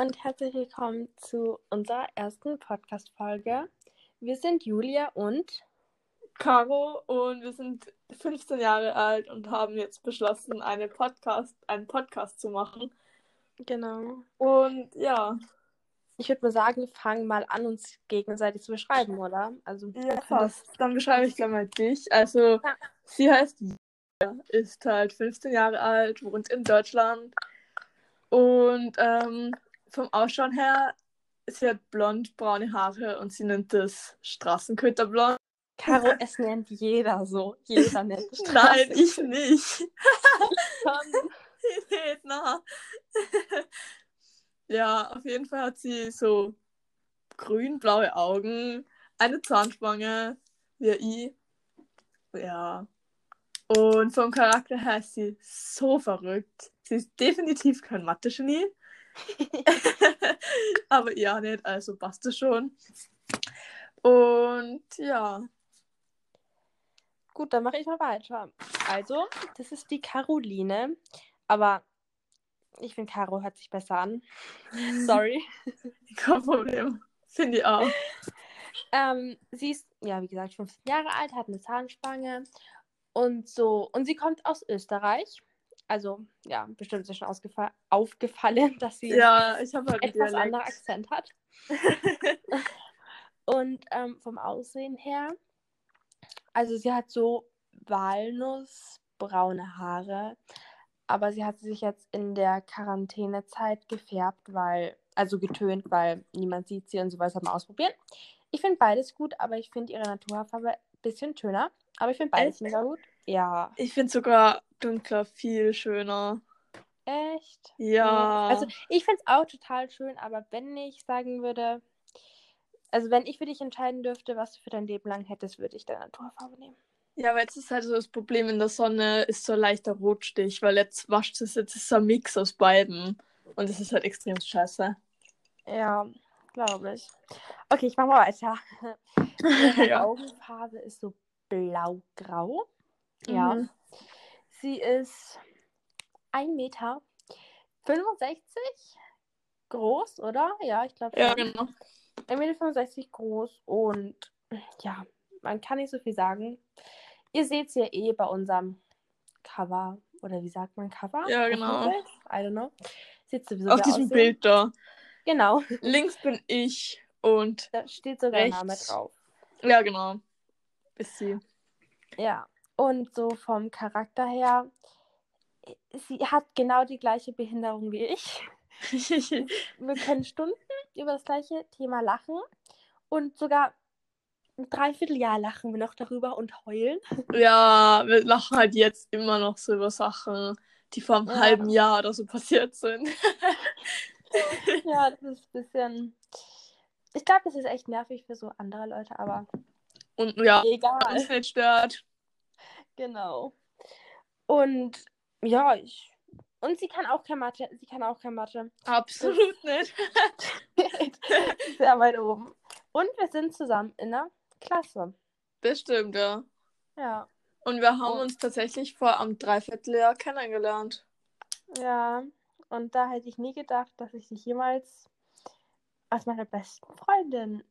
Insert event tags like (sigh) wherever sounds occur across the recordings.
und herzlich willkommen zu unserer ersten Podcast-Folge. Wir sind Julia und Caro und wir sind 15 Jahre alt und haben jetzt beschlossen, eine Podcast, einen Podcast zu machen. genau. Und ja, Ich würde mal sagen, wir fangen mal an, uns gegenseitig zu beschreiben, oder? Also, ja fast. Dann beschreibe ich gleich mal dich. Also, Ja. sie heißt Julia, ist halt 15 Jahre alt, wohnt in Deutschland und ähm, vom Ausschauen her, sie hat blond braune Haare und sie nennt das Straßenköterblond. Caro, es nennt jeder so. Jeder nennt (laughs) es Nein, ich nicht. schon. (laughs) Redner. (laughs) ja, auf jeden Fall hat sie so grün-blaue Augen, eine Zahnspange, wie ich. Ja. Und vom Charakter her ist sie so verrückt. Sie ist definitiv kein Mathe-Genie. (laughs) Aber ja, nicht, also passt es schon. Und ja, Gut, dann mache ich mal weiter. Also, das ist die Caroline. Aber ich finde, Caro hört sich besser an. (laughs) Sorry. kein Problem. Finde ich auch. Ähm, sie ist, ja, wie gesagt, 15 Jahre alt, hat eine Zahnspange und so. Und sie kommt aus Österreich. Also, ja, bestimmt ist schon aufgefallen, (laughs) dass sie Ja, ich halt einen etwas anderer Akzent hat. (laughs) Und ähm, vom Aussehen her, also sie hat so walnussbraune Haare, aber sie hat sich jetzt in der Quarantänezeit gefärbt, weil, also getönt, weil niemand sieht sie und sowas hat mal ausprobieren. Ich finde beides gut, aber ich finde ihre Naturhaarfarbe ein bisschen schöner. Aber ich finde beides Echt? mega gut. Ja, Ich finde sogar dunkler viel schöner. echt. Ja. Also ich finde es auch total schön, aber wenn ich sagen würde, also wenn ich für dich entscheiden dürfte, was du für dein Leben lang hättest, würde ich deine Naturfarbe nehmen. ja, aber jetzt ist halt so das Problem in der Sonne, ist so ein leichter Rotstich, weil jetzt wascht es, jetzt ist so ein Mix aus beiden. Und das ist halt extrem scheiße. Ja, glaube ich. Okay, ich mache mal weiter. (laughs) Ja. Augenfarbe ist so blau-grau. Ja. Mhm. Sie ist 1,65 Meter groß, oder? Ja, ich glaube Ja, genau. 1,65 Meter groß und ja, man kann nicht so viel sagen. Ihr seht es ja eh bei unserem Cover. Oder wie sagt man Cover? Ja, genau. I don't know. Sieht sowieso Auf diesem aussehen. Bild da. Genau, Links bin ich und da steht sogar ein Name Rechts. drauf. ja, genau. Ist sie. Ja, und so vom Charakter her, sie hat genau die gleiche Behinderung wie ich. (laughs) Wir können Stunden über das gleiche Thema lachen und sogar ein Dreivierteljahr lachen wir noch darüber und heulen. ja, wir lachen halt jetzt immer noch so über Sachen, die vor einem Ja. halben Jahr oder so passiert sind. (laughs) Ja, das ist ein bisschen. Ich glaube, das ist echt nervig für so andere Leute, aber Und ja, egal. uns nicht stört. Genau. Und ja, ich. Und sie kann auch kein Mathe. Sie kann auch kein Mathe. Absolut nicht. (laughs) Sehr weit oben. Und wir sind zusammen in der Klasse. Das stimmt, ja. Ja. Und wir haben Oh. uns tatsächlich vor einem Dreivierteljahr kennengelernt. Ja. Und da hätte ich nie gedacht, dass ich dich jemals als meine besten Freundin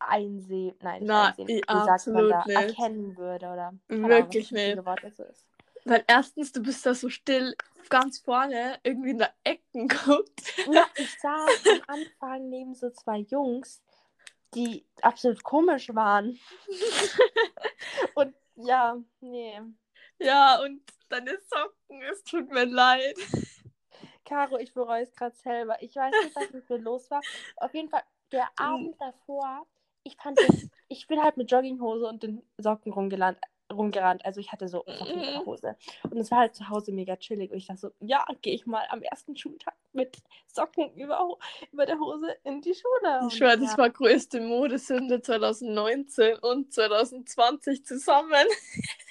einsehe. Nein, Na, einsehen. Wie sagt man da? nicht. Erkennen würde oder. Ahnung, Wirklich richtige nicht. Ist. Weil erstens, du bist da so still ganz vorne, irgendwie in der Ecken (laughs) guckt. Ja, ich saß am Anfang neben so zwei Jungs, die absolut komisch waren. (laughs) Und ja, nee. Ja, und deine Socken, es tut mir leid. Caro, ich bereue es gerade selber. Ich weiß nicht, was mit mir los war. Auf jeden Fall, der (laughs) Abend davor, ich fand das, ich bin halt mit Jogginghose und den Socken rumgerannt, rumgerannt. Also ich hatte so Hose. Und es war halt zu Hause mega chillig. Und ich dachte so, ja, gehe ich mal am ersten Schultag mit Socken über, über der Hose in die Schule. Ich schwöre, Und das ja, war größte Modesünde 2019 und 2020 zusammen. (laughs)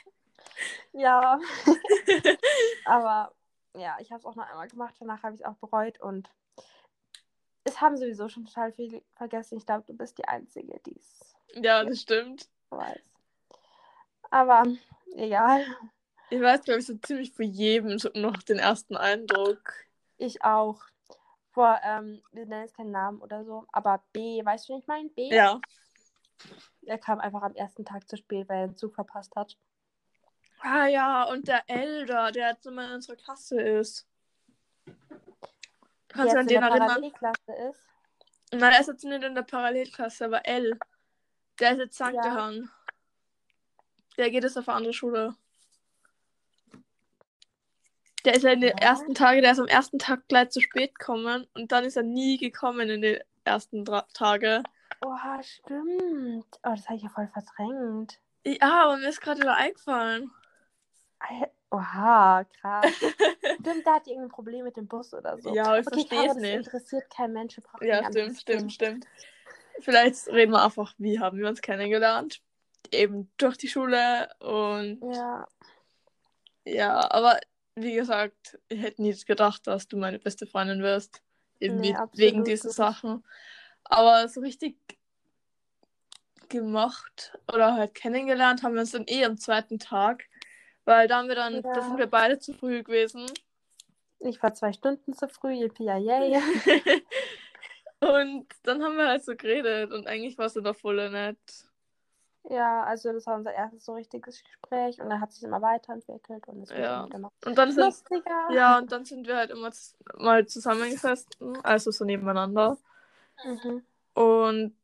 Ja. (laughs) Aber ja, ich habe es auch noch einmal gemacht. Danach habe ich es auch bereut. Und es haben sowieso schon total viel vergessen. Ich glaube, du bist die Einzige, die es Ja, das stimmt. weiß. Aber egal. Ich weiß, glaube ich, so ziemlich für jedem noch den ersten Eindruck. Ich auch. Boah, ähm, wir nennen jetzt keinen Namen oder so, aber B, weißt du, wen ich meine? B? Ja. Er kam einfach am ersten Tag zu spät, weil er den Zug verpasst hat. Ah ja, und der Elder, der jetzt immer in unserer Klasse ist. Kannst du an den erinnern? Parallelklasse ist. Nein, er ist jetzt nicht in der Parallelklasse, aber L. Der ist jetzt St. Ja. Johann. Der geht jetzt auf eine andere Schule. Der ist ja in den Ja. ersten Tagen, der ist am ersten Tag gleich zu spät gekommen und dann ist er nie gekommen in den ersten drei Tage. Oha, stimmt. Oh, das habe ich ja voll verdrängt. Ja, aber mir ist gerade wieder eingefallen. Oha, krass. (laughs) Stimmt, da hat die irgendein Problem mit dem Bus oder so. Ja, ich okay, verstehe es das nicht. interessiert kein Mensch. wir brauchen Ja, stimmt, stimmt, stimmt. Vielleicht reden wir einfach, wie haben wir uns kennengelernt. Eben durch die Schule und Ja, ja, aber wie gesagt, ich hätte nie gedacht, dass du meine beste Freundin wirst. Eben Nee, wegen diesen. Sachen. Aber so richtig gemacht oder halt kennengelernt haben wir uns dann eh am zweiten Tag. Weil da haben wir dann, da Ja. sind wir beide zu früh gewesen. ich war zwei Stunden zu früh, yippie yay. (laughs) und dann haben wir halt so geredet und eigentlich war es dann doch voll nett. Ja, also das war unser erstes so richtiges Gespräch und dann hat sich immer weiterentwickelt und es wird Ja. immer gemacht. Und dann sind, Lustiger. ja, und dann sind wir halt immer mal zusammengesessen, also so nebeneinander. Mhm. Und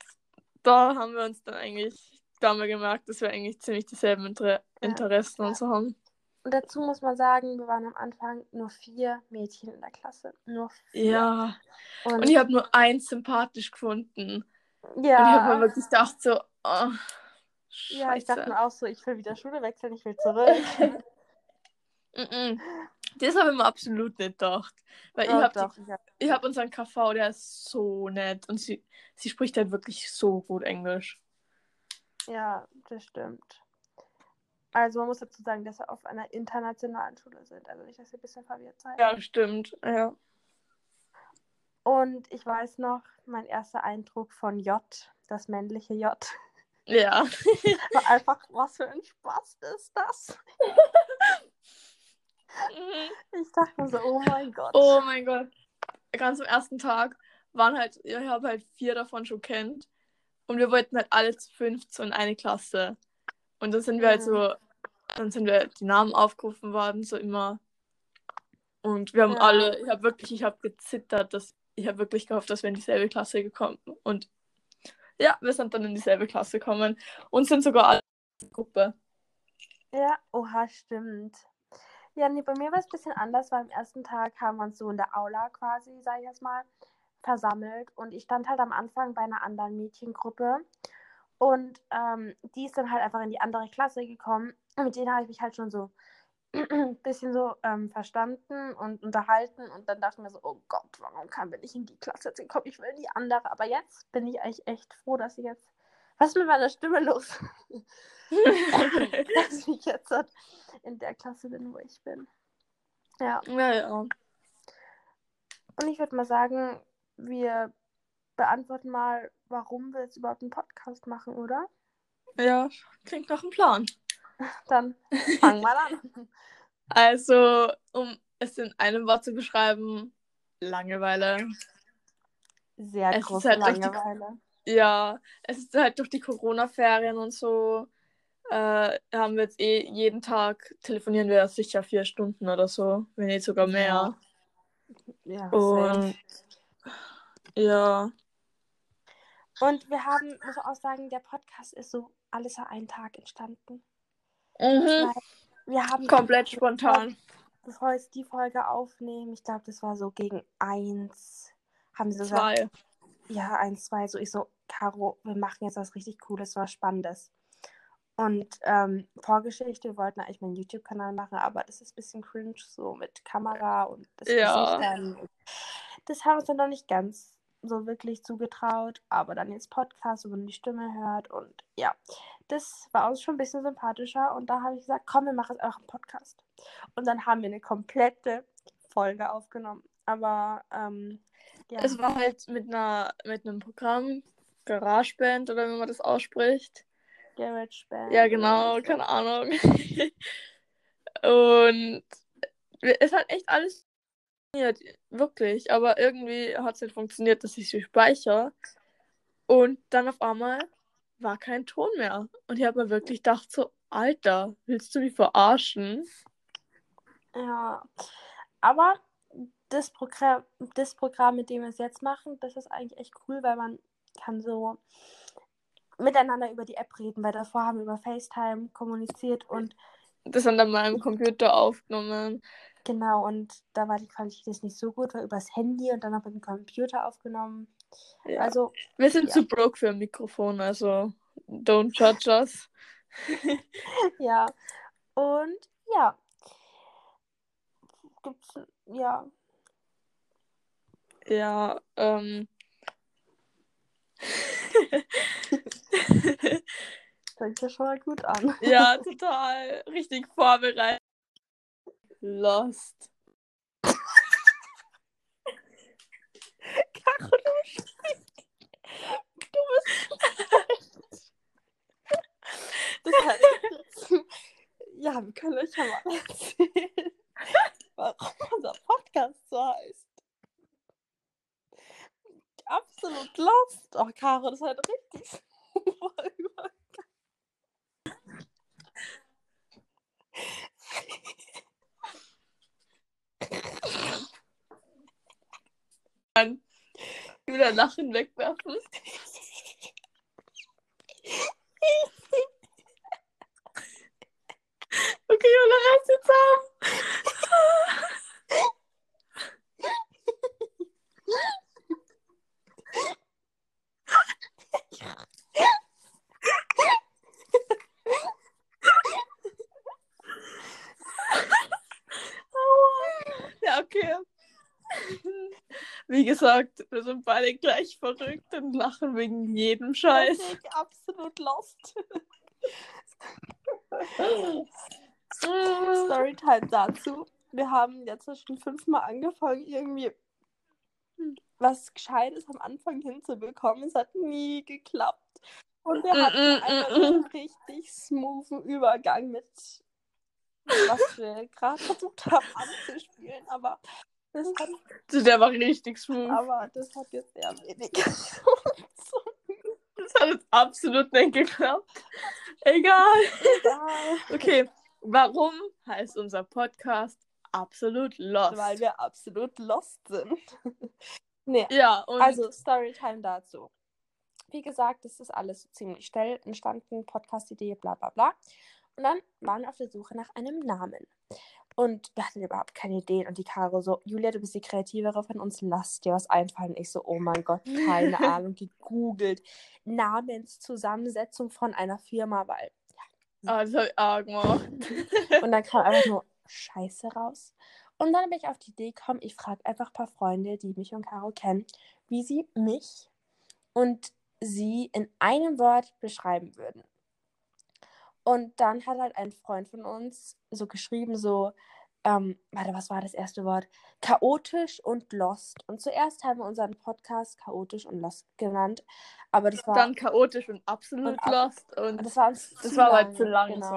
da haben wir uns dann eigentlich, da haben wir gemerkt, dass wir eigentlich ziemlich dieselben Inter Interessen und so haben. Und dazu muss man sagen, wir waren am Anfang nur vier Mädchen in der Klasse. Nur vier. Ja. Und, Und ich habe nur eins sympathisch gefunden. Und ich ja, habe mir wirklich gedacht, so, oh, ja, ich dachte Scheiße. mir auch so, ich will wieder Schule wechseln, ich will zurück. (laughs) Mm-mm. Das habe ich mir absolut nicht gedacht. Weil Oh, ich habe hab, ich hab unseren KV, der ist so nett. Und sie, sie spricht halt wirklich so gut Englisch. Ja, das stimmt. Also man muss dazu sagen, dass wir auf einer internationalen Schule sind. Also nicht, dass ihr ein bisschen verwirrt seid. Ja, stimmt. Ja. Und ich weiß noch, mein erster Eindruck von J, das männliche J, Ja. (laughs) war einfach, was für ein Spaß ist das? Ich dachte mir so, oh mein Gott. Oh mein Gott. Ganz am ersten Tag waren halt, ich habe halt vier davon schon kennt. Und wir wollten halt alle zu fünf so in eine Klasse. Und dann sind wir halt so, dann sind wir die Namen aufgerufen worden, so immer. Und wir haben Ja. alle, ich habe wirklich, ich habe gezittert, dass ich habe wirklich gehofft, dass wir in dieselbe Klasse gekommen. Und ja, wir sind dann in dieselbe Klasse gekommen und sind sogar alle in der Gruppe. Ja, oha, stimmt. Ja, nee, bei mir war es ein bisschen anders, weil am ersten Tag haben wir uns so in der Aula quasi, sag ich jetzt mal, versammelt. Und ich stand halt am Anfang bei einer anderen Mädchengruppe. Und ähm, die ist dann halt einfach in die andere Klasse gekommen. Mit denen habe ich mich halt schon so ein (clears throat) bisschen so ähm, verstanden und unterhalten. Und dann dachte ich mir so, oh Gott, warum kann bin ich in die Klasse jetzt gekommen? Ich will in die andere. Aber jetzt bin ich eigentlich echt froh, dass ich jetzt. Was ist mit meiner Stimme los? (laughs) (laughs) dass ich jetzt halt in der Klasse bin, wo ich bin. Ja, ja, ja. und ich würde mal sagen, wir beantworten mal, warum wir jetzt überhaupt einen Podcast machen, oder? Ja, klingt nach einem Plan. (laughs) Dann fang mal an. Also, um es in einem Wort zu beschreiben, Langeweile. Sehr Es große halt durch die- Langeweile. Ja, es ist halt durch die Corona-Ferien und so, äh, haben wir jetzt eh jeden Tag, telefonieren wir sicher vier Stunden oder so, wenn nicht sogar mehr. Ja, Und safe. Ja, Und wir haben, muss auch sagen, der Podcast ist so alles an einem Tag entstanden. mhm. Wir haben komplett spontan. bevor jetzt die Folge aufnehmen, ich glaube, das war so gegen eins, haben sie so gesagt, Zwei. ja, eins, zwei, so ich so, Caro, wir machen jetzt was richtig Cooles, was Spannendes. Und ähm, Vorgeschichte, wir wollten eigentlich meinen YouTube-Kanal machen, aber das ist ein bisschen cringe, so mit Kamera und das Ja. Gesicht dann. Das haben wir uns dann noch nicht ganz so wirklich zugetraut, aber dann jetzt Podcast, wo man die Stimme hört und ja, das war uns schon ein bisschen sympathischer und da habe ich gesagt, komm, wir machen jetzt auch einen Podcast. Und dann haben wir eine komplette Folge aufgenommen. Aber ähm, ja. Es war halt mit einer mit einem Programm, GarageBand oder wie man das ausspricht. GarageBand. Ja, genau, keine Ahnung. (laughs) Und es hat echt alles Ja, wirklich, aber irgendwie hat es nicht funktioniert, dass ich sie speichere. Und dann auf einmal war kein Ton mehr. Und ich habe mir wirklich gedacht, so, Alter, willst du mich verarschen? Ja. Aber das Programm, das Programm, mit dem wir es jetzt machen, das ist eigentlich echt cool, weil man kann so miteinander über die App reden, weil davor haben wir über FaceTime kommuniziert und das an meinem Computer aufgenommen. Genau, und da war die Qualität nicht so gut, war übers Handy und dann auf dem Computer aufgenommen. Ja. Also, Wir sind ja. zu broke für ein Mikrofon, also don't judge us. (laughs) ja. Und ja. Gibt's, ja. Ja, ähm. (laughs) Fängt ja schon mal gut an. ja, (laughs) total. Richtig vorbereitet. Lost. Caro, du sprichst. Du bist. Das (laughs) heißt, ja, wir können euch ja mal erzählen, warum unser Podcast so heißt. Absolut lost. Oh, Caro, das ist halt richtig super über. Wieder Lachen wegwerfen. Okay, Jola, reiß jetzt auf. Ja, okay. Wie gesagt, wir sind beide gleich verrückt und lachen wegen jedem Scheiß. Deswegen absolut lost. Storytime dazu. Wir haben jetzt schon fünfmal angefangen, irgendwie was Gescheites am Anfang hinzubekommen. Es hat nie geklappt. Und wir hatten Mm, mm, einfach mm, einen richtig smoothen Übergang mit was wir gerade versucht haben anzuspielen. Aber das hat, Der war richtig smooth. aber das hat jetzt sehr wenig. (laughs) Das hat jetzt absolut nicht geklappt. Egal. Egal. Okay, warum heißt unser Podcast Absolut Lost? Weil wir absolut lost sind. (laughs) nee, ja, und also Storytime dazu. Wie gesagt, das ist alles ziemlich schnell entstanden, Podcast-Idee, bla bla bla. Und dann waren wir auf der Suche nach einem Namen. Und wir hatten überhaupt keine Ideen. Und die Caro so, Julia, du bist die Kreativere von uns, lass dir was einfallen. Ich so, oh mein Gott, keine (laughs) Ahnung, gegoogelt. Namenszusammensetzung von einer Firma, weil. ah, das hab ich arg gemacht. Und dann kam einfach nur Scheiße raus. Und dann bin ich auf die Idee gekommen, ich frage einfach ein paar Freunde, die mich und Caro kennen, wie sie mich und sie in einem Wort beschreiben würden. Und dann hat halt ein Freund von uns so geschrieben, so, ähm, warte, was war das erste Wort? Chaotisch und lost. Und zuerst haben wir unseren Podcast chaotisch und lost genannt. Aber das war, Dann chaotisch und absolut Und ab- Lost. Und das war uns das war halt lang, zu lang genau.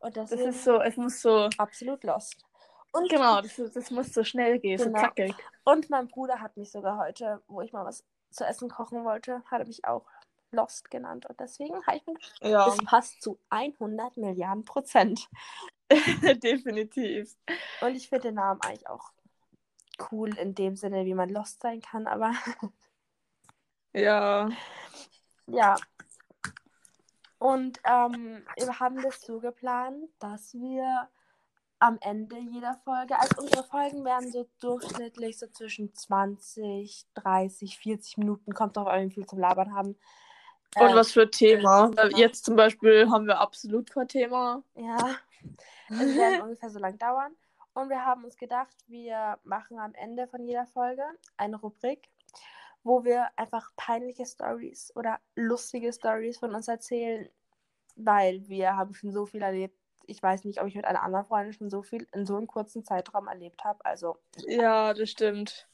so. Und Das ist so, es muss so. absolut lost. Und Genau, das, das muss so schnell gehen, so Genau. zackig. Und mein Bruder hat mich sogar heute, wo ich mal was zu essen kochen wollte, hat er mich auch Lost genannt. Und deswegen habe ich mir gedacht, Ja, es passt zu 100 Milliarden Prozent. (laughs) (laughs) definitiv. Und ich finde den Namen eigentlich auch cool in dem Sinne, wie man Lost sein kann. Aber (laughs) Ja. ja. Und ähm, wir haben das so geplant, dass wir am Ende jeder Folge, also unsere Folgen werden so durchschnittlich so zwischen 20, 30, 40 Minuten, kommt drauf an, wie viel zum Labern haben. Und Ähm, was für Thema? Jetzt zum Beispiel haben wir absolut kein Thema. Ja, es werden ungefähr so lang dauern. Und wir haben uns gedacht, wir machen am Ende von jeder Folge eine Rubrik, wo wir einfach peinliche Stories oder lustige Stories von uns erzählen, weil wir haben schon so viel erlebt. Ich weiß nicht, ob ich mit einer anderen Freundin schon so viel in so einem kurzen Zeitraum erlebt habe. Also Ja, das stimmt.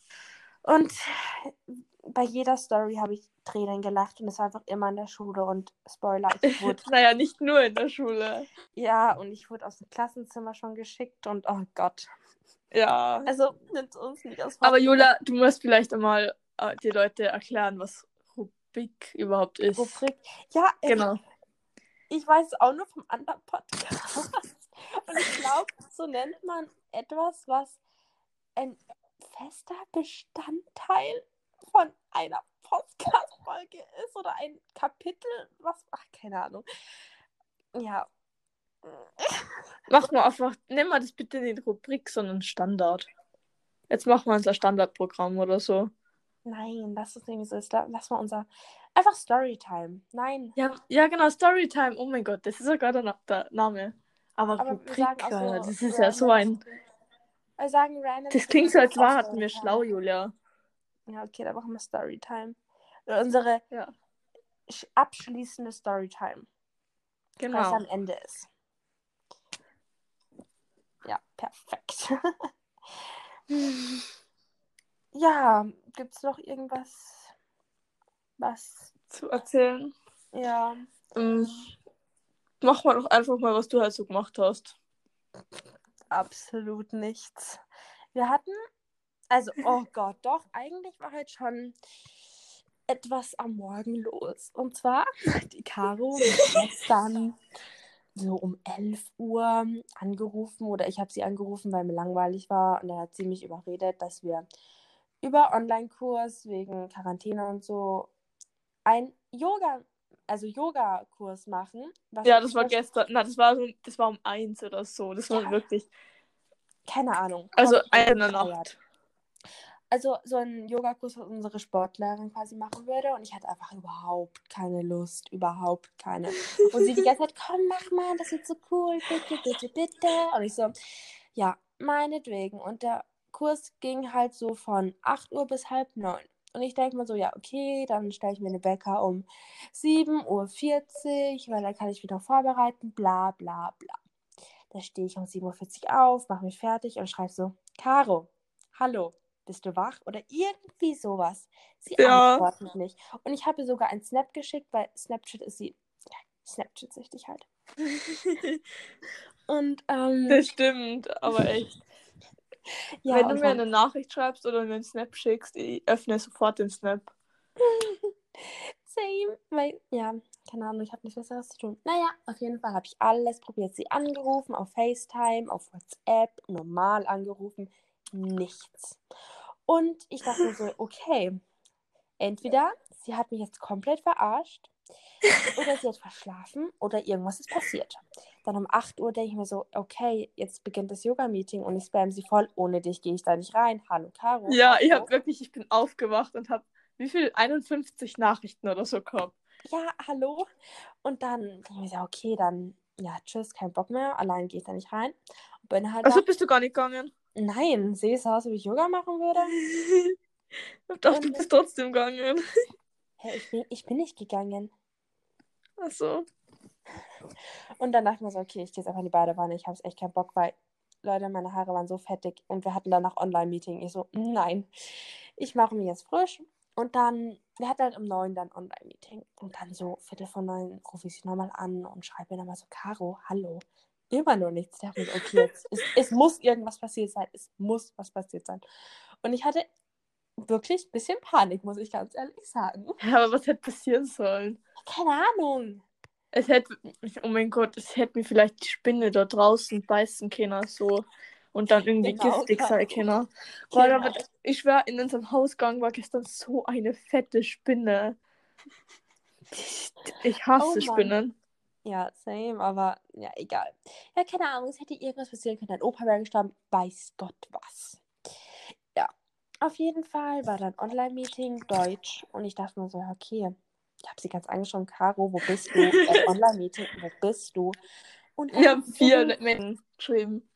Und bei jeder Story habe ich Tränen gelacht und es war einfach immer in der Schule und Spoiler, ich (laughs) wurde Naja, nicht nur in der Schule. Ja, und ich wurde aus dem Klassenzimmer schon geschickt und oh Gott. Ja. Also nimmt uns nicht aus Aber Julia, du musst vielleicht einmal äh, die Leute erklären, was Rubrik überhaupt ist. Rubrik. Ja, Genau. ich weiß es auch nur vom anderen Podcast. (laughs) Und ich glaube, so nennt man etwas, was ein fester Bestandteil von einer Podcast-Folge ist oder ein Kapitel, was, ach, keine Ahnung. Ja. (laughs) Mach mal einfach, nimm mal das bitte nicht Rubrik, sondern Standard. Jetzt machen wir unser Standardprogramm oder so. Nein, das ist irgendwie so. Lass mal unser. Einfach Storytime. Nein. Ja, ja genau, Storytime. Oh mein Gott, das ist sogar der, Na- der Name. Aber, Aber Rubrik, so das ist ja so ein. Wir sagen random. Das klingt so, als waren wir schlau, Julia. Ja, okay, dann machen wir Storytime. Unsere Ja. sch- abschließende Storytime. Was Genau. am Ende ist. Ja, perfekt. (laughs) ja, gibt's noch irgendwas, was, Zu erzählen. ja, Ähm, mach mal doch einfach mal, was du halt so gemacht hast. Absolut nichts. Wir hatten, also, oh Gott, doch, eigentlich war halt schon etwas am Morgen los. Und zwar die Caro gestern so um 11 Uhr angerufen oder ich habe sie angerufen, weil mir langweilig war und dann hat sie mich überredet, dass wir über Online-Kurs wegen Quarantäne und so ein Yoga, also Yoga-Kurs machen. Ja, das war gestern. Na, das war so, das war um eins oder so. Das war Ja. wirklich. Keine Ahnung. Also eine. Nacht. Also so ein Yogakurs, was unsere Sportlehrerin quasi machen würde. Und ich hatte einfach überhaupt keine Lust. Überhaupt keine. Und sie die ganze Zeit, komm, mach mal, das wird so cool. Bitte, bitte, bitte. Und ich so, ja, meinetwegen. Und der Kurs ging halt so von 8 Uhr bis halb neun. Und ich denke mir so, ja, okay, dann stelle ich mir eine Wecker um 7.40 Uhr, weil dann kann ich mich noch vorbereiten, bla bla bla. Da stehe ich um 7.40 Uhr auf, mache mich fertig und schreibe so, Caro, hallo, bist du wach? Oder irgendwie sowas. Sie Ja. antwortet nicht. Und ich habe ihr sogar ein Snap geschickt, weil Snapchat ist sie, Snapchat-süchtig halt. (laughs) Und, ähm, Das stimmt, aber echt. Ja, Wenn du mir eine Nachricht schreibst oder mir einen Snap schickst, ich öffne sofort den Snap. (laughs) Same. Weil, ja, keine Ahnung, ich habe nichts Besseres zu tun. Naja, auf jeden Fall habe ich alles probiert. Sie angerufen, auf FaceTime, auf WhatsApp, normal angerufen. Nichts. Und ich dachte mir so, okay, entweder sie hat mich jetzt komplett verarscht oder sie hat (laughs) verschlafen oder irgendwas ist passiert. Dann um 8 Uhr denke ich mir so, okay, jetzt beginnt das Yoga-Meeting und ich spam sie voll. Ohne dich gehe ich da nicht rein. Hallo, Caro. Ja, ich habe wirklich, ich bin aufgewacht und habe wie viel? 51 Nachrichten oder so gehabt. ja, hallo. Und dann denke ich mir so, okay, dann, ja, tschüss, kein Bock mehr. Allein gehe ich da nicht rein. Und bin halt Also da. bist du gar nicht gegangen? Nein, sehe es aus, ob ich Yoga machen würde? (laughs) Ich dachte, du bist trotzdem gegangen. Hä, ich bin, ich bin nicht gegangen. Achso. Und dann dachte ich mir so, okay, ich gehe jetzt einfach in die Badewanne. Ich habe echt keinen Bock, weil, Leute, meine Haare waren so fettig und wir hatten danach Online-Meeting. Ich so, nein, ich mache mich jetzt frisch. Und dann, wir hatten halt um neun dann Online-Meeting. Und dann so, Viertel von neun rufe ich sie nochmal an und schreibe ihr nochmal so, Caro, hallo. Immer nur nichts. Ich dachte mir okay, jetzt, es, es muss irgendwas passiert sein. Es muss was passiert sein. Und ich hatte wirklich ein bisschen Panik, muss ich ganz ehrlich sagen. Ja, (laughs) aber was hätte passieren sollen? Keine Ahnung. Es hätte, oh mein Gott, es hätte mir vielleicht die Spinne da draußen beißen können, so. Und dann irgendwie Genau, giftig sein können. Boah, Genau. aber ich schwör, in unserem Hausgang war gestern so eine fette Spinne. Ich, ich hasse Oh. Spinnen. Ja, same, aber ja, egal. Ja, keine Ahnung, es hätte irgendwas passieren können. Dein Opa wäre gestorben, weiß Gott was. Ja, auf jeden Fall war dann Online-Meeting Deutsch und ich dachte mir so, okay. Ich habe sie ganz angeschaut, Caro, wo bist du? Äh, (laughs) Online-Meeting, wo bist du? Und Wir haben dann- vier Menschen geschrieben.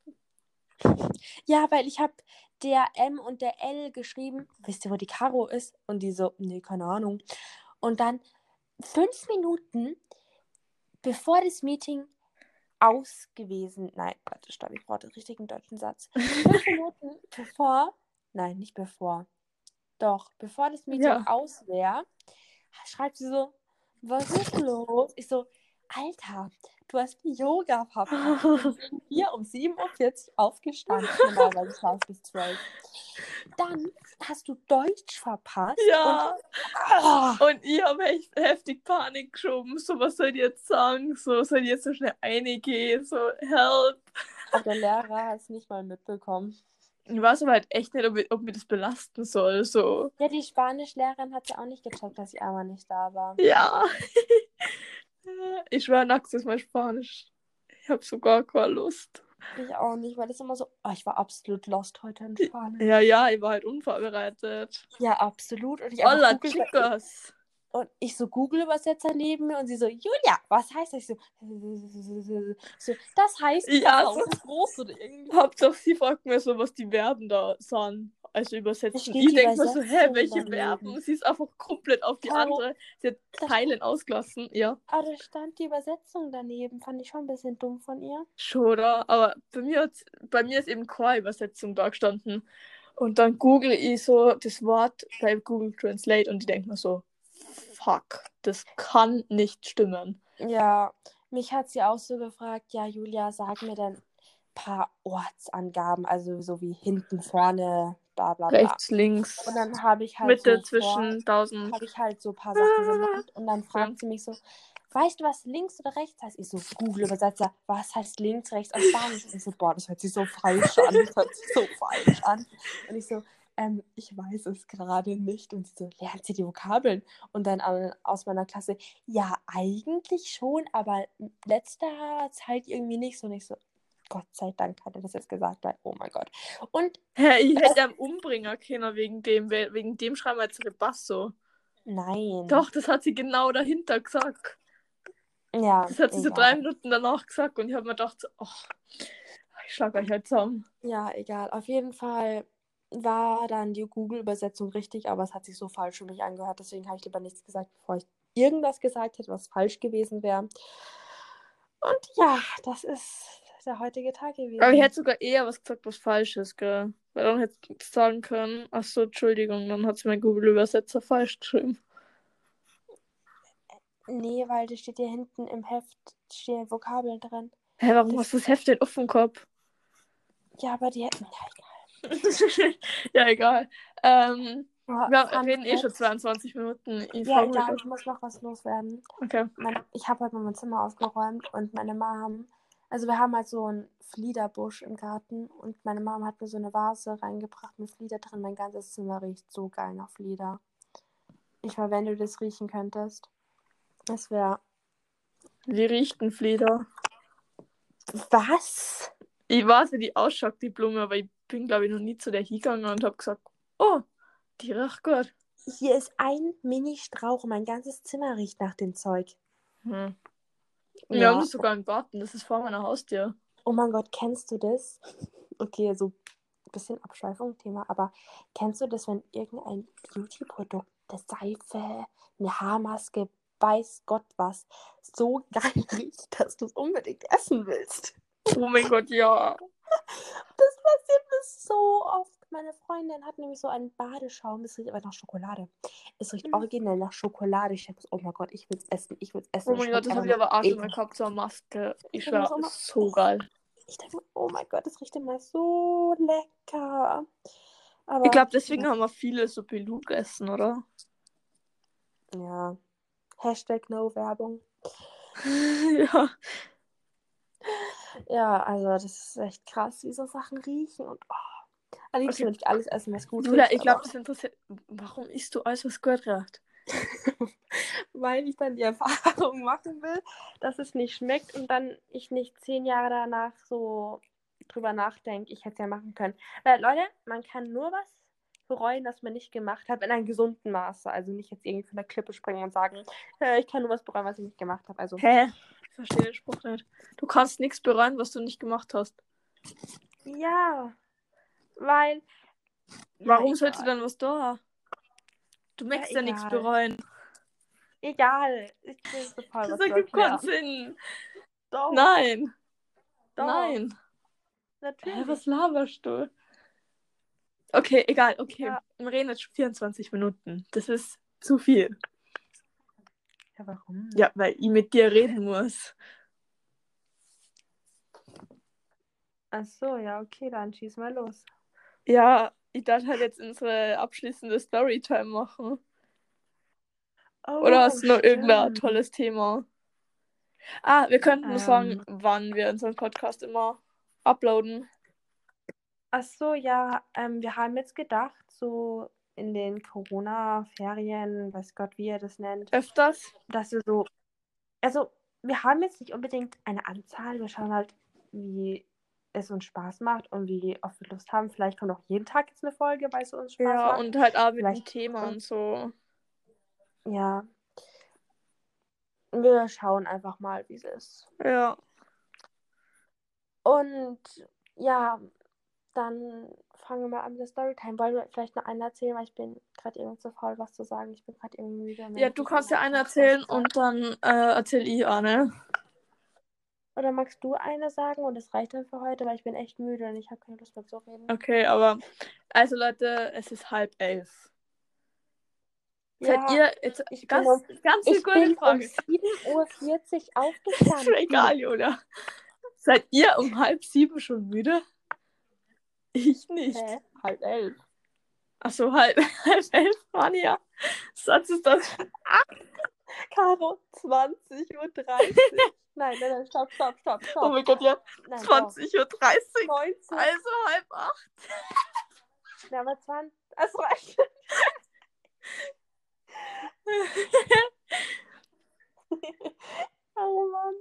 Ja, weil ich habe der M und der L geschrieben, wisst ihr, wo die Caro ist? Und die so, nee, keine Ahnung. Und dann fünf Minuten bevor das Meeting aus gewesen, nein, warte, stopp, ich brauche den richtigen deutschen Satz. (laughs) Fünf Minuten bevor, nein, nicht bevor, doch, bevor das Meeting Ja. aus wäre, schreibt sie so, was ist los? Ich so, Alter, du hast Yoga verpasst. (laughs) Hier um 7.40 Uhr aufgestanden. Normalerweise schlaf bis 12. Dann hast du Deutsch verpasst. Ja. Und, oh, (laughs) Und ich habe echt heftig Panik geschoben. So, was soll ich jetzt sagen? So, soll ich jetzt so schnell reingehen? So, help. aber der Lehrer hat es nicht mal mitbekommen. Ich weiß aber halt echt nicht, ob, ich- ob mir das belasten soll. So, Ja, die Spanischlehrerin hat ja auch nicht gecheckt, dass ich einmal nicht da war. ja. (laughs) ich schwör, nackt ist mein Spanisch. Ich habe sogar keine Lust. Ich auch nicht, weil das immer so. Oh, ich war absolut lost heute in Spanisch. Ja, ja, ich war halt unvorbereitet. Ja, absolut. Und ich Hola, chicos. Und ich so Google-Übersetzer neben mir und sie so, Julia, was heißt das? Ich so, (laughs) so das heißt, Ja, das ist (laughs) groß oder irgendwie. Hauptsache, sie fragt mir so, was die Verben da sind. Also übersetzen. Ich die denke mir so, hä, welche. Verben? Sie ist einfach komplett auf die Caro, andere. Sie hat Teilen ausgelassen. Ja, Aber da stand die Übersetzung daneben. Fand ich schon ein bisschen dumm von ihr. schon, oder? Aber bei mir, hat, bei mir ist eben keine Übersetzung da gestanden. Und dann google ich so das Wort bei Google Translate und ich denke mir so, fuck, das kann nicht stimmen. Ja, mich hat sie auch so gefragt, ja, Julia, sag mir dann ein paar Ortsangaben, also so wie hinten, vorne, bla bla bla. Rechts, links, Und dann habe ich halt Mitte so zwischen 1000. habe ich halt so ein paar Sachen gemacht und dann fragt sie mich so, weißt du, was links oder rechts heißt? Ich so, Google Übersetzer, was heißt links, rechts und Spanisch? Und ich so, boah, das hört sich so falsch an, das hört sich so falsch an. Und ich so, ähm, ich weiß es gerade nicht. Und sie so, lernt sie die Vokabeln? Und dann an- aus meiner Klasse, ja, eigentlich schon, aber letzter Zeit irgendwie nicht so. Und ich so, Gott sei Dank hat er das jetzt gesagt, weil, oh mein Gott. Und (laughs) Hä, ich hätte einen Umbringer können wegen dem, we- wegen dem schreiben wir jetzt Rebasso. nein. Doch, das hat sie genau dahinter gesagt. Ja, Das hat sie so egal. drei Minuten danach gesagt und ich habe mir gedacht, so, oh, ich schlag euch halt zusammen. Ja, egal. Auf jeden Fall war dann die Google-Übersetzung richtig, aber es hat sich so falsch für mich angehört. Deswegen habe ich lieber nichts gesagt, bevor ich irgendwas gesagt hätte, was falsch gewesen wäre. Und ja, das ist der heutige Tag gewesen. Aber ich hätte sogar eher was gesagt, was falsch ist, gell? Weil dann hätte ich sagen können, ach so, Entschuldigung, dann hat mein Google-Übersetzer falsch geschrieben. Nee, weil das steht hier hinten im Heft, stehen Vokabeln drin. Hä, warum Das- hast du das Heft denn auf dem Kopf? Ja, aber die hätten. Ja. (laughs) ja, egal. Ähm, Oh, wir reden eh schon Fact. 22 Minuten. Ich Ja, egal, ich muss noch was loswerden. Okay. Mein, ich habe halt mal mein Zimmer aufgeräumt und meine Mom, also wir haben halt so einen Fliederbusch im Garten und meine Mom hat mir so eine Vase reingebracht mit Flieder drin. Mein ganzes Zimmer riecht so geil nach Flieder. Ich mal, wenn du das riechen könntest. Das wäre. Wie riecht ein Flieder? Was? Ich weiß, wie die ausschaut, die Blume, aber ich bin, glaube ich, noch nie zu der hingegangen und habe gesagt, oh, die riecht gut. Hier ist ein Mini-Strauch und mein ganzes Zimmer riecht nach dem Zeug. Hm. Wir Ja. haben das sogar im Garten, das ist vor meiner Haustür. Oh mein Gott, kennst du das? (laughs) Okay, so ein bisschen Abschweifung Thema, aber kennst du das, wenn irgendein Beauty-Produkt, eine Seife, eine Haarmaske, weiß Gott was, so (laughs) geil riecht, dass du es unbedingt essen willst? Oh mein Gott, ja. Das passiert mir so oft. Meine Freundin hat nämlich so einen Badeschaum, es riecht aber nach Schokolade. Es riecht Mhm. originell nach Schokolade. Ich denke, oh mein Gott, ich will es essen, ich will es essen. Oh Es mein Gott, das habe ich aber auch schon gehabt, so eine Maske. Ich Ich ist so geil. Ich denke, oh mein Gott, das riecht immer so lecker. Aber Ich glaube, deswegen haben wir viele so Beluga essen, oder? Ja. Hashtag No Werbung. (laughs) ja. Ja, also das ist echt krass, wie so Sachen riechen und oh. Am liebsten würde ich alles essen, was gut Julia, riecht, ich glaube, das interessiert. Warum isst du alles, was gut riecht? (laughs) weil ich dann die Erfahrung machen will, dass es nicht schmeckt und dann ich nicht zehn Jahre danach so drüber nachdenke, ich hätte es ja machen können. Weil, Leute, man kann nur was bereuen, das man nicht gemacht hat, in einem gesunden Maße. Also nicht jetzt irgendwie von der Klippe springen und sagen, äh, ich kann nur was bereuen, was ich nicht gemacht habe. Also, Hä? Verstehe den Spruch nicht. Du kannst nichts bereuen, was du nicht gemacht hast. ja, weil. Warum ja, sollst du dann was da? Du möchtest ja, nichts egal. bereuen. Egal, ich voll Das ergibt keinen Sinn. Doch, Nein. doch, Nein. Natürlich. Hä, was laberst du? Okay, egal, okay. Ja. Wir reden jetzt schon 24 Minuten. Das ist zu viel. Ja, warum? Ja, weil ich mit dir reden muss. Ach so, ja, okay, dann schieß mal los. Ja, ich darf halt jetzt unsere abschließende Storytime machen. Oh, Oder hast du noch irgendein tolles Thema? Ah, wir könnten nur Ähm. sagen, wann wir unseren Podcast immer uploaden. Ach so, ja, ähm, wir haben jetzt gedacht, so in den Corona-Ferien, weiß Gott, wie ihr das nennt, Öfters. dass wir so, also wir haben jetzt nicht unbedingt eine Anzahl, wir schauen halt, wie es uns Spaß macht und wie oft wir Lust haben. Vielleicht kommt auch jeden Tag jetzt eine Folge, weil es uns Spaß Ja, macht. und halt dem Vielleicht- Thema und so. Ja. Wir schauen einfach mal, wie es ist. Ja. Und ja, dann fangen wir mal an mit der Storytime. Wollen wir vielleicht noch einen erzählen, weil ich bin gerade irgendwie zu faul, was zu sagen. Ich bin gerade irgendwie müde. Ja, du kannst ja einen erzählen und dann äh, erzähl ich eine. Oder magst du eine sagen und das reicht dann für heute, weil ich bin echt müde und ich habe keine Lust mehr zu reden. Okay, aber also Leute, es ist halb elf. Seid Ja, ihr jetzt ich bin ganz, um- ganz Ich gute bin um Frage. 7.40 Uhr (laughs) Ist aufgestanden. mir egal, Julia. Seid ihr um halb sieben schon müde? Ich nicht. Hä? Halb elf. Achso, halb, (laughs) halb elf, Manja. Sonst ist das. (laughs) Caro, 20.30 Uhr. nein, nein, nein, stopp, stopp, stopp, stopp. Oh mein Gott, ja. nein, 20.30 Uhr. 19. Also halb acht. (laughs) Ja, aber 20. Es reicht. oh Mann.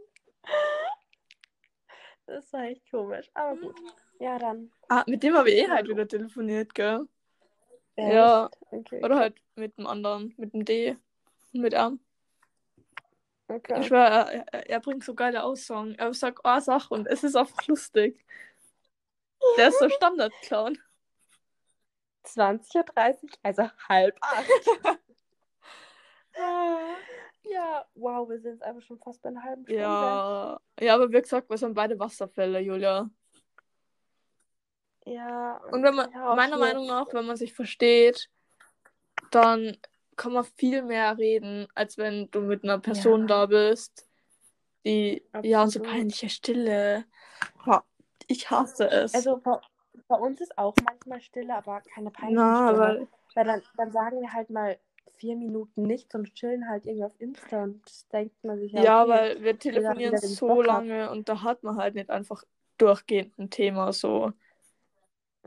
Das war echt komisch. Aber gut. Ja, dann. Ah, mit dem habe ich eh halt wieder telefoniert, gell? Echt? Ja. Okay. Oder halt mit dem anderen, mit dem D. Und mit M. okay. Ich schwör, er, er, bringt so geile Aussagen. Er sagt eine Sache und es ist einfach lustig. Der ist so Standard-Clown. (laughs) 20.30 Uhr, also halb acht. (laughs) ja, wow, wir sind jetzt einfach schon fast bei einer halben Stunde. Ja. Ja, aber wie gesagt, wir sind beide Wasserfälle, Julia. Ja. Und wenn man, ja, meiner. Meinung nach, wenn man sich versteht, dann kann man viel mehr reden, als wenn du mit einer Person Ja. da bist, die, ja, und so Absolut. peinliche Stille. Ich hasse es. Also bei, bei uns ist auch manchmal Stille, aber keine peinliche Na, Stille. weil, Weil dann, dann sagen wir halt mal vier Minuten nichts und chillen halt irgendwie auf Insta und denkt man sich ja, ja, okay. weil wir telefonieren so lange und da hat man halt nicht einfach durchgehend ein Thema so.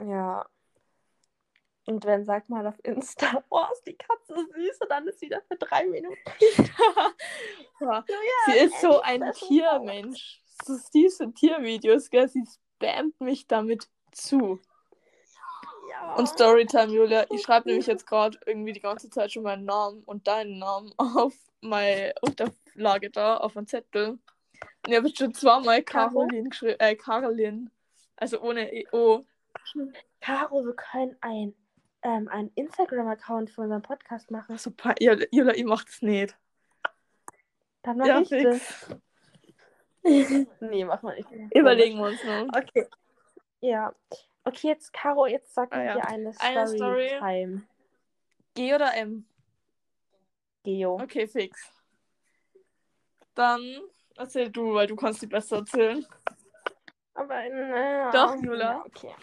Ja. Und wenn sagt man halt auf Insta, (laughs) oh, ist die Katze süß und dann ist wieder für drei Minuten. (laughs) Ja, Ja, sie ist so ein Tiermensch. So diese Tiervideos, gell? Sie spammt mich damit zu. Ja. Und Storytime, Julia, ich schreibe nämlich jetzt gerade irgendwie die ganze Zeit schon meinen Namen und deinen Namen (laughs) auf meine Unterlage da, auf einen Zettel. Und ich habe schon zweimal Caro? Caroline geschrieben, äh, Caroline. Also ohne EO. Caro, wir können ein, ähm, einen Instagram-Account für unseren Podcast machen. So, pe- ja, Julia, ich mach das nicht. Dann mach Ja, ich das. fix. (laughs) Nee, mach mal nicht. Überlegen wir uns noch. Okay. Ja. Okay, jetzt, Caro, jetzt sag Ah, mir ja. dir eine Eine Story. Story-Time. G oder M? Geo. Okay, fix. Dann erzähl du, weil du kannst die besser erzählen. Aber äh, Doch, Jula. Ja, okay.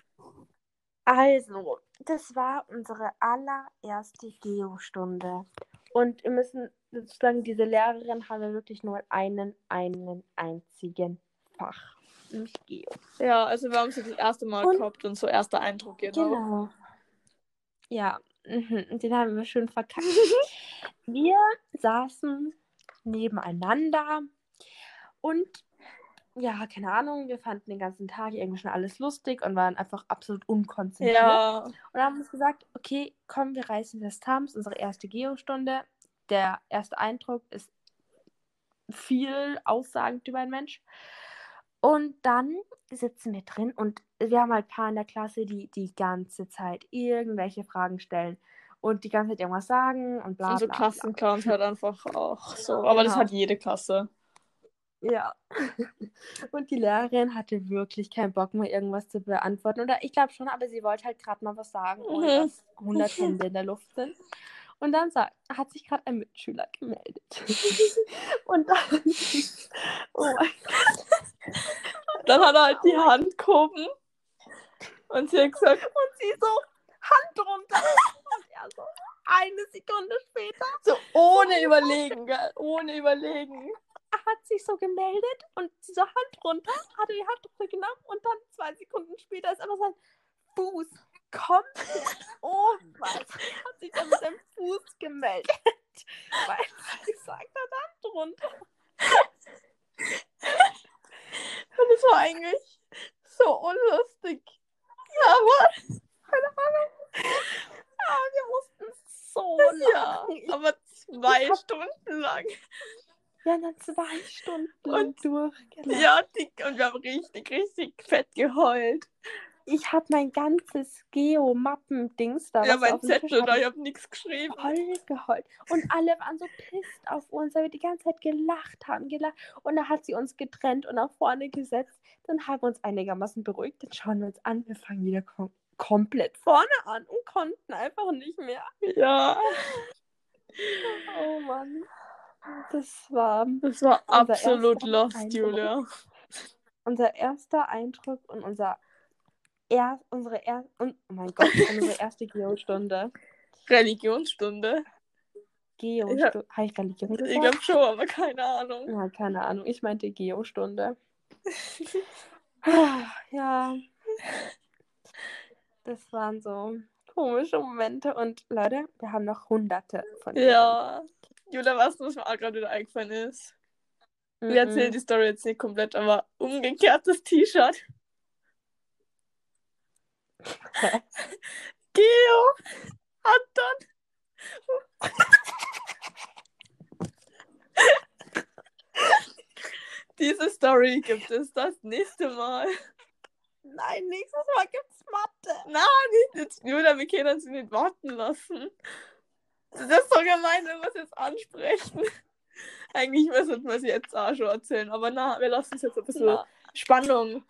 Also, das war unsere allererste Geo-Stunde. Und wir müssen sozusagen, diese Lehrerin haben wir wirklich nur einen, einen einzigen Fach. Nämlich Geo. Ja, also wir haben sie das erste Mal Und- gehabt und so erster Eindruck, genau. Genau. Ja, mhm. den haben wir schön verkackt. (laughs) wir saßen nebeneinander und ja, keine Ahnung, wir fanden den ganzen Tag irgendwie schon alles lustig und waren einfach absolut unkonzentriert. Ja, Und haben uns gesagt, okay, komm, wir reißen das Tams, unsere erste Geo-Stunde. Der erste Eindruck ist viel aussagend über einen Mensch. Und dann sitzen wir drin und wir haben halt ein paar in der Klasse, die die ganze Zeit irgendwelche Fragen stellen und die ganze Zeit irgendwas sagen und bla bla. Klassenclowns halt einfach auch so. Aber das Genau. hat jede Klasse. Ja. (laughs) Und die Lehrerin hatte wirklich keinen Bock mehr, irgendwas zu beantworten. Oder ich glaube schon, aber sie wollte halt gerade mal was sagen, ohne Mhm. dass 100 Hände in der Luft sind. Und dann sagt, hat sich gerade ein Mitschüler gemeldet. (laughs) und dann, oh mein Gott. Dann hat er halt die Hand gehoben. Und sie hat gesagt, Und sie so, Hand runter. Und er so, eine Sekunde später, so ohne überlegen, gell? Ohne überlegen. Hat sich so gemeldet und sie so Hand runter, hat er die Hand runtergenommen und dann zwei Sekunden später ist einfach sein Fuß komplett (laughs) oben. Weil hat sich dann mit seinem Fuß gemeldet. (laughs) Weil sie gesagt hat, Hand runter. Und es war eigentlich so unlustig. Aber, Keine Ahnung. Ja, wir mussten so ja, lachen. aber zwei Stunden lang. Ja, dann zwei Stunden Und- durchgelacht. Ja, die, und wir haben richtig, richtig fett geheult. Ich habe mein ganzes Geo-Mappen-Dings da. ja, was mein Zettel, da ich habe nichts geschrieben. voll geheult. Und alle waren so pisst auf uns, weil wir die ganze Zeit gelacht haben, gelacht. Und dann hat sie uns getrennt und nach vorne gesetzt. Dann haben wir uns einigermaßen beruhigt. Dann schauen wir uns an. Wir fangen wieder kom komplett vorne an und konnten einfach nicht mehr. Ja, Oh Mann. Das war das war absolut lost, Eindruck. Julia. unser erster Eindruck und unser er, unsere er, und, oh mein Gott, unsere (laughs) erste Geo-Stunde. Religionsstunde. Geo-Stunde. Habe ich Religion Ich gesagt? glaube schon, aber keine Ahnung. Ja, keine Ahnung. Ich meinte Geo-Stunde. (laughs) Ja. Das waren so komische Momente und Leute, wir haben noch hunderte von denen. Ja. Julia, was was mir auch gerade wieder eingefallen ist. Wir erzählen die Story jetzt nicht komplett, aber umgekehrtes T-Shirt. (laughs) Geo dann. Diese Story gibt es das nächste Mal. Nein, nächstes Mal gibt's Mathe. Nein, nicht jetzt. Julia, wir können uns nicht warten lassen. Das ist so gemein, wenn wir es jetzt ansprechen. (laughs) Eigentlich müssen wir es jetzt auch schon erzählen, aber na, wir lassen es jetzt ein bisschen Na, Spannung.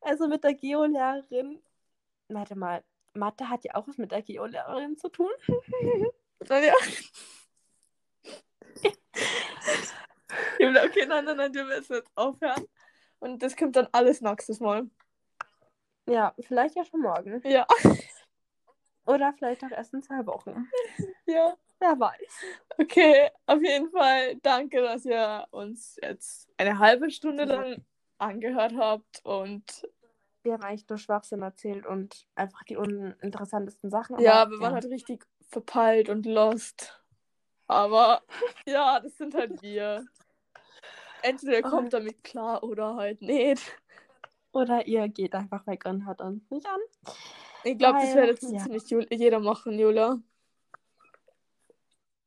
Also mit der Geolehrerin. Warte mal, Mathe hat ja auch was mit der Geolehrerin zu tun. (laughs) Ja. Okay, nein, nein, nein, wir müssen jetzt aufhören. Und das kommt dann alles nächstes Mal. Ja, vielleicht ja schon morgen. Ja. Oder vielleicht auch erst in zwei Wochen. (laughs) Ja. Wer weiß. Okay, auf jeden Fall danke, dass ihr uns jetzt eine halbe Stunde lang angehört habt und Wir haben eigentlich nur Schwachsinn erzählt und einfach die uninteressantesten Sachen. ja, wir waren halt richtig verpeilt und lost. Aber (laughs) ja, das sind halt wir. Entweder ihr kommt damit klar oder halt nicht. Oder ihr geht einfach weg und hört uns nicht an. Ich glaube, das wird jetzt ja. ziemlich jeder machen, Jula.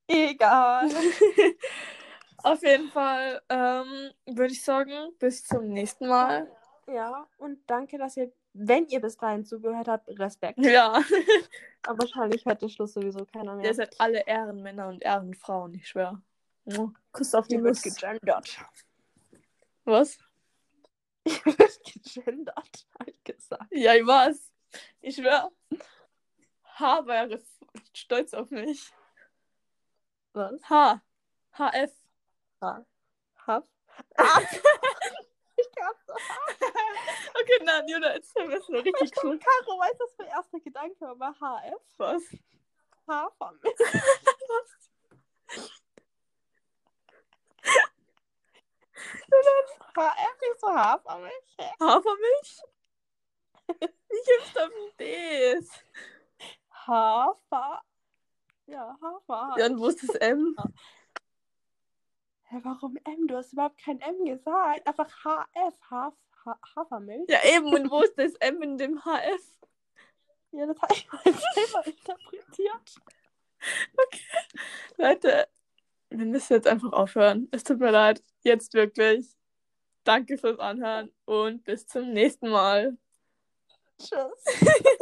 Egal. (laughs) Auf jeden Fall ähm, würde ich sagen, bis zum nächsten Mal. Ja, und danke, dass ihr, wenn ihr bis dahin zugehört habt, Respekt. Ja, (laughs) Aber wahrscheinlich hört der Schluss sowieso keiner mehr. ihr seid alle Ehrenmänner und Ehrenfrauen, ich schwör. Mua. Kuss auf die Nuss. gegendert. Was? (laughs) Hier wird gegendert, hab ich gesagt. Ja, ich weiß. Ich schwör. H wäre stolz auf mich. Was? H. HF. Ha. Hab. Ah. (laughs) ich glaub so. (laughs) Okay, nein, Juna, jetzt haben wir es noch richtig cool. Caro, weißt du, was mein erster Gedanke war? HF. Was? Hafermilch. (laughs) HF ist so Hafermilch. Hafermilch? Da das? Hafer. Ja, Hafer. Ja, und wo ist das M? Hä, warum M? Du hast überhaupt kein M gesagt. Einfach HF. Haf ha Hafermilch. Ja, eben, und wo ist das M in dem HF? Ja, das habe ich mal selber interpretiert. Leute, wir müssen jetzt einfach aufhören. Es tut mir leid. Jetzt wirklich. Danke fürs Anhören und bis zum nächsten Mal. Tschüss.